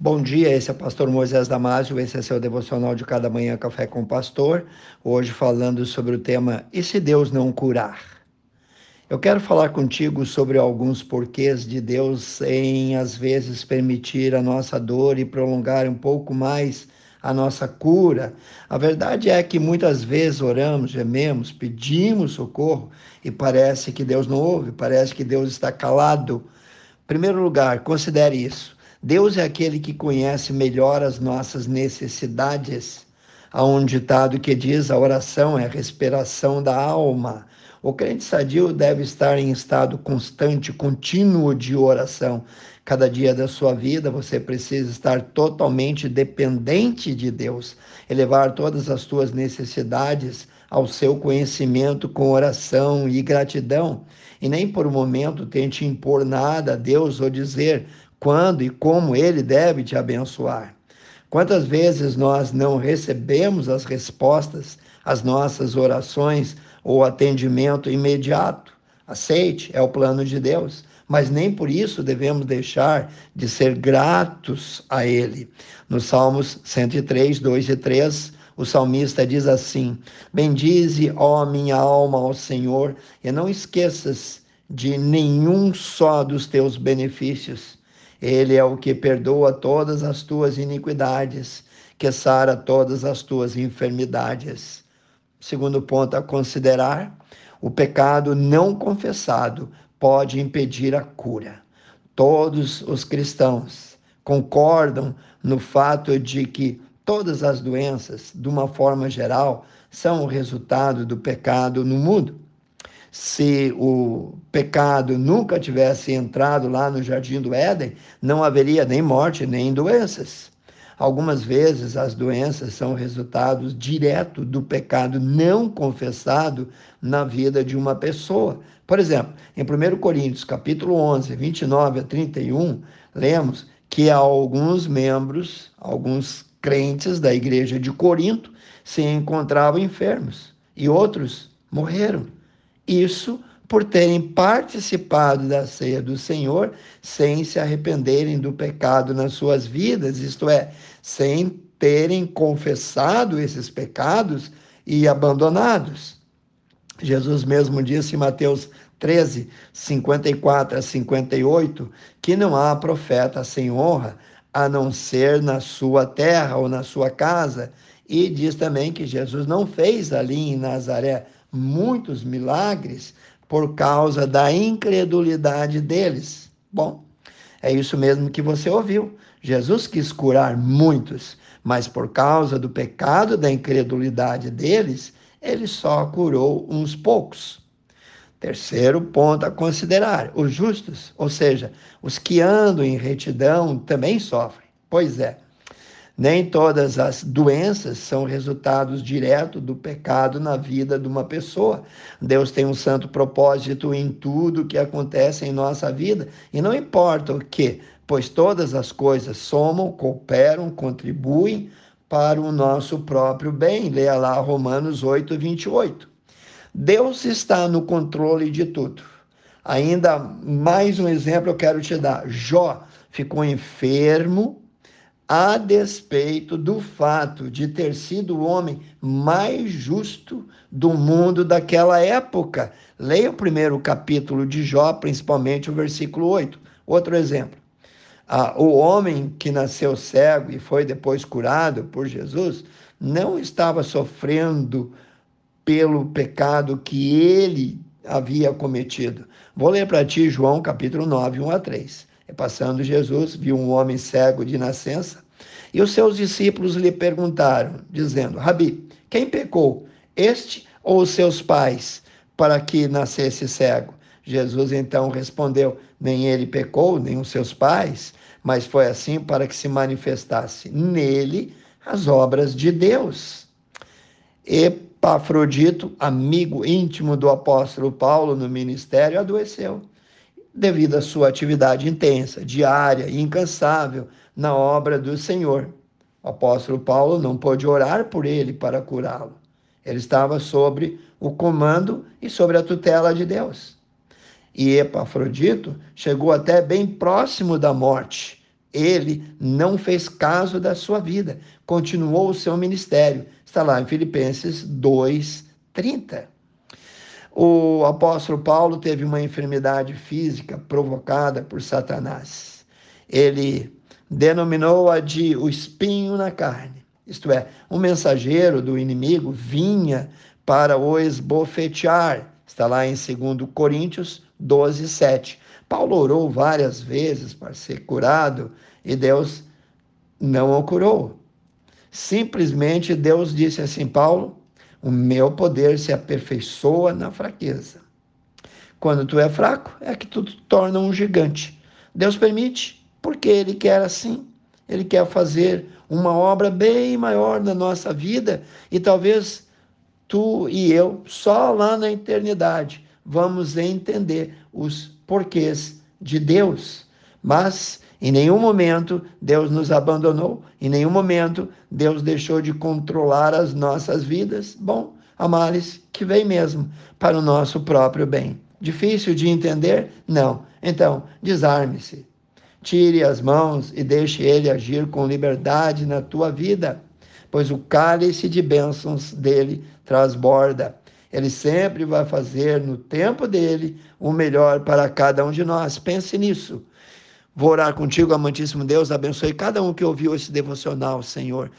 Bom dia, esse é o pastor Moisés Damásio, esse é seu devocional de cada manhã Café com o Pastor. Hoje falando sobre o tema E se Deus não curar? Eu quero falar contigo sobre alguns porquês de Deus em às vezes permitir a nossa dor e prolongar um pouco mais a nossa cura. A verdade é que muitas vezes oramos, gememos, pedimos socorro e parece que Deus não ouve, parece que Deus está calado. Em primeiro lugar, considere isso. Deus é aquele que conhece melhor as nossas necessidades. Há um ditado que diz: a oração é a respiração da alma. O crente sadio deve estar em estado constante, contínuo de oração. Cada dia da sua vida você precisa estar totalmente dependente de Deus, elevar todas as suas necessidades ao seu conhecimento com oração e gratidão. E nem por um momento tente impor nada a Deus ou dizer quando e como Ele deve te abençoar. Quantas vezes nós não recebemos as respostas às nossas orações ou atendimento imediato? Aceite, é o plano de Deus, mas nem por isso devemos deixar de ser gratos a Ele. Nos Salmos 103, 2 e 3, o salmista diz assim: Bendize, ó minha alma, ao Senhor, e não esqueças de nenhum só dos teus benefícios ele é o que perdoa todas as tuas iniquidades, que sara todas as tuas enfermidades. Segundo ponto a considerar, o pecado não confessado pode impedir a cura. Todos os cristãos concordam no fato de que todas as doenças, de uma forma geral, são o resultado do pecado no mundo se o pecado nunca tivesse entrado lá no jardim do Éden, não haveria nem morte nem doenças. Algumas vezes as doenças são resultados direto do pecado não confessado na vida de uma pessoa. Por exemplo, em 1 Coríntios, capítulo 11, 29 a 31, lemos que alguns membros, alguns crentes da igreja de Corinto se encontravam enfermos e outros morreram. Isso por terem participado da ceia do Senhor sem se arrependerem do pecado nas suas vidas, isto é, sem terem confessado esses pecados e abandonados. Jesus mesmo disse em Mateus 13, 54 a 58, que não há profeta sem honra, a não ser na sua terra ou na sua casa. E diz também que Jesus não fez ali em Nazaré muitos milagres por causa da incredulidade deles. Bom, é isso mesmo que você ouviu. Jesus quis curar muitos, mas por causa do pecado da incredulidade deles, ele só curou uns poucos. Terceiro ponto a considerar: os justos, ou seja, os que andam em retidão, também sofrem. Pois é, nem todas as doenças são resultados diretos do pecado na vida de uma pessoa. Deus tem um santo propósito em tudo que acontece em nossa vida, e não importa o que, pois todas as coisas somam, cooperam, contribuem para o nosso próprio bem. Leia lá Romanos 8, 28. Deus está no controle de tudo. Ainda mais um exemplo eu quero te dar. Jó ficou enfermo a despeito do fato de ter sido o homem mais justo do mundo daquela época. Leia o primeiro capítulo de Jó, principalmente o versículo 8. Outro exemplo. Ah, o homem que nasceu cego e foi depois curado por Jesus não estava sofrendo pelo pecado que ele havia cometido. Vou ler para ti João capítulo 9, 1 a 3. Passando Jesus, viu um homem cego de nascença, e os seus discípulos lhe perguntaram, dizendo: Rabi, quem pecou, este ou os seus pais, para que nascesse cego? Jesus então respondeu: Nem ele pecou, nem os seus pais, mas foi assim para que se manifestasse nele as obras de Deus. Epafrodito, amigo íntimo do apóstolo Paulo no ministério, adoeceu devido à sua atividade intensa, diária e incansável na obra do Senhor. O apóstolo Paulo não pôde orar por ele para curá-lo. Ele estava sobre o comando e sobre a tutela de Deus. E Epafrodito chegou até bem próximo da morte. ele não fez caso da sua vida, continuou o seu ministério. Está lá em Filipenses 2:30. O apóstolo Paulo teve uma enfermidade física provocada por Satanás. Ele denominou-a de o espinho na carne. Isto é, um mensageiro do inimigo vinha para o esbofetear. Está lá em 2 Coríntios 12, 7. Paulo orou várias vezes para ser curado e Deus não o curou. Simplesmente Deus disse assim: Paulo, o meu poder se aperfeiçoa na fraqueza. Quando tu é fraco, é que tu te torna um gigante. Deus permite, porque Ele quer assim. Ele quer fazer uma obra bem maior na nossa vida e talvez tu e eu, só lá na eternidade, vamos entender os porquês de Deus. Mas em nenhum momento Deus nos abandonou, em nenhum momento Deus deixou de controlar as nossas vidas. Bom, amares que vem mesmo para o nosso próprio bem. Difícil de entender? Não. Então, desarme-se. Tire as mãos e deixe ele agir com liberdade na tua vida, pois o cálice de bênçãos dele transborda. Ele sempre vai fazer no tempo dele o melhor para cada um de nós. Pense nisso. Vou orar contigo, amantíssimo Deus, abençoe cada um que ouviu esse devocional, Senhor.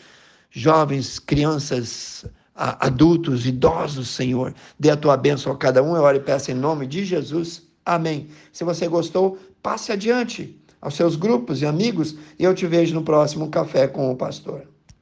Jovens, crianças, adultos, idosos, Senhor. Dê a tua bênção a cada um. Eu oro e peço em nome de Jesus. Amém. Se você gostou, passe adiante aos seus grupos e amigos e eu te vejo no próximo Café com o Pastor.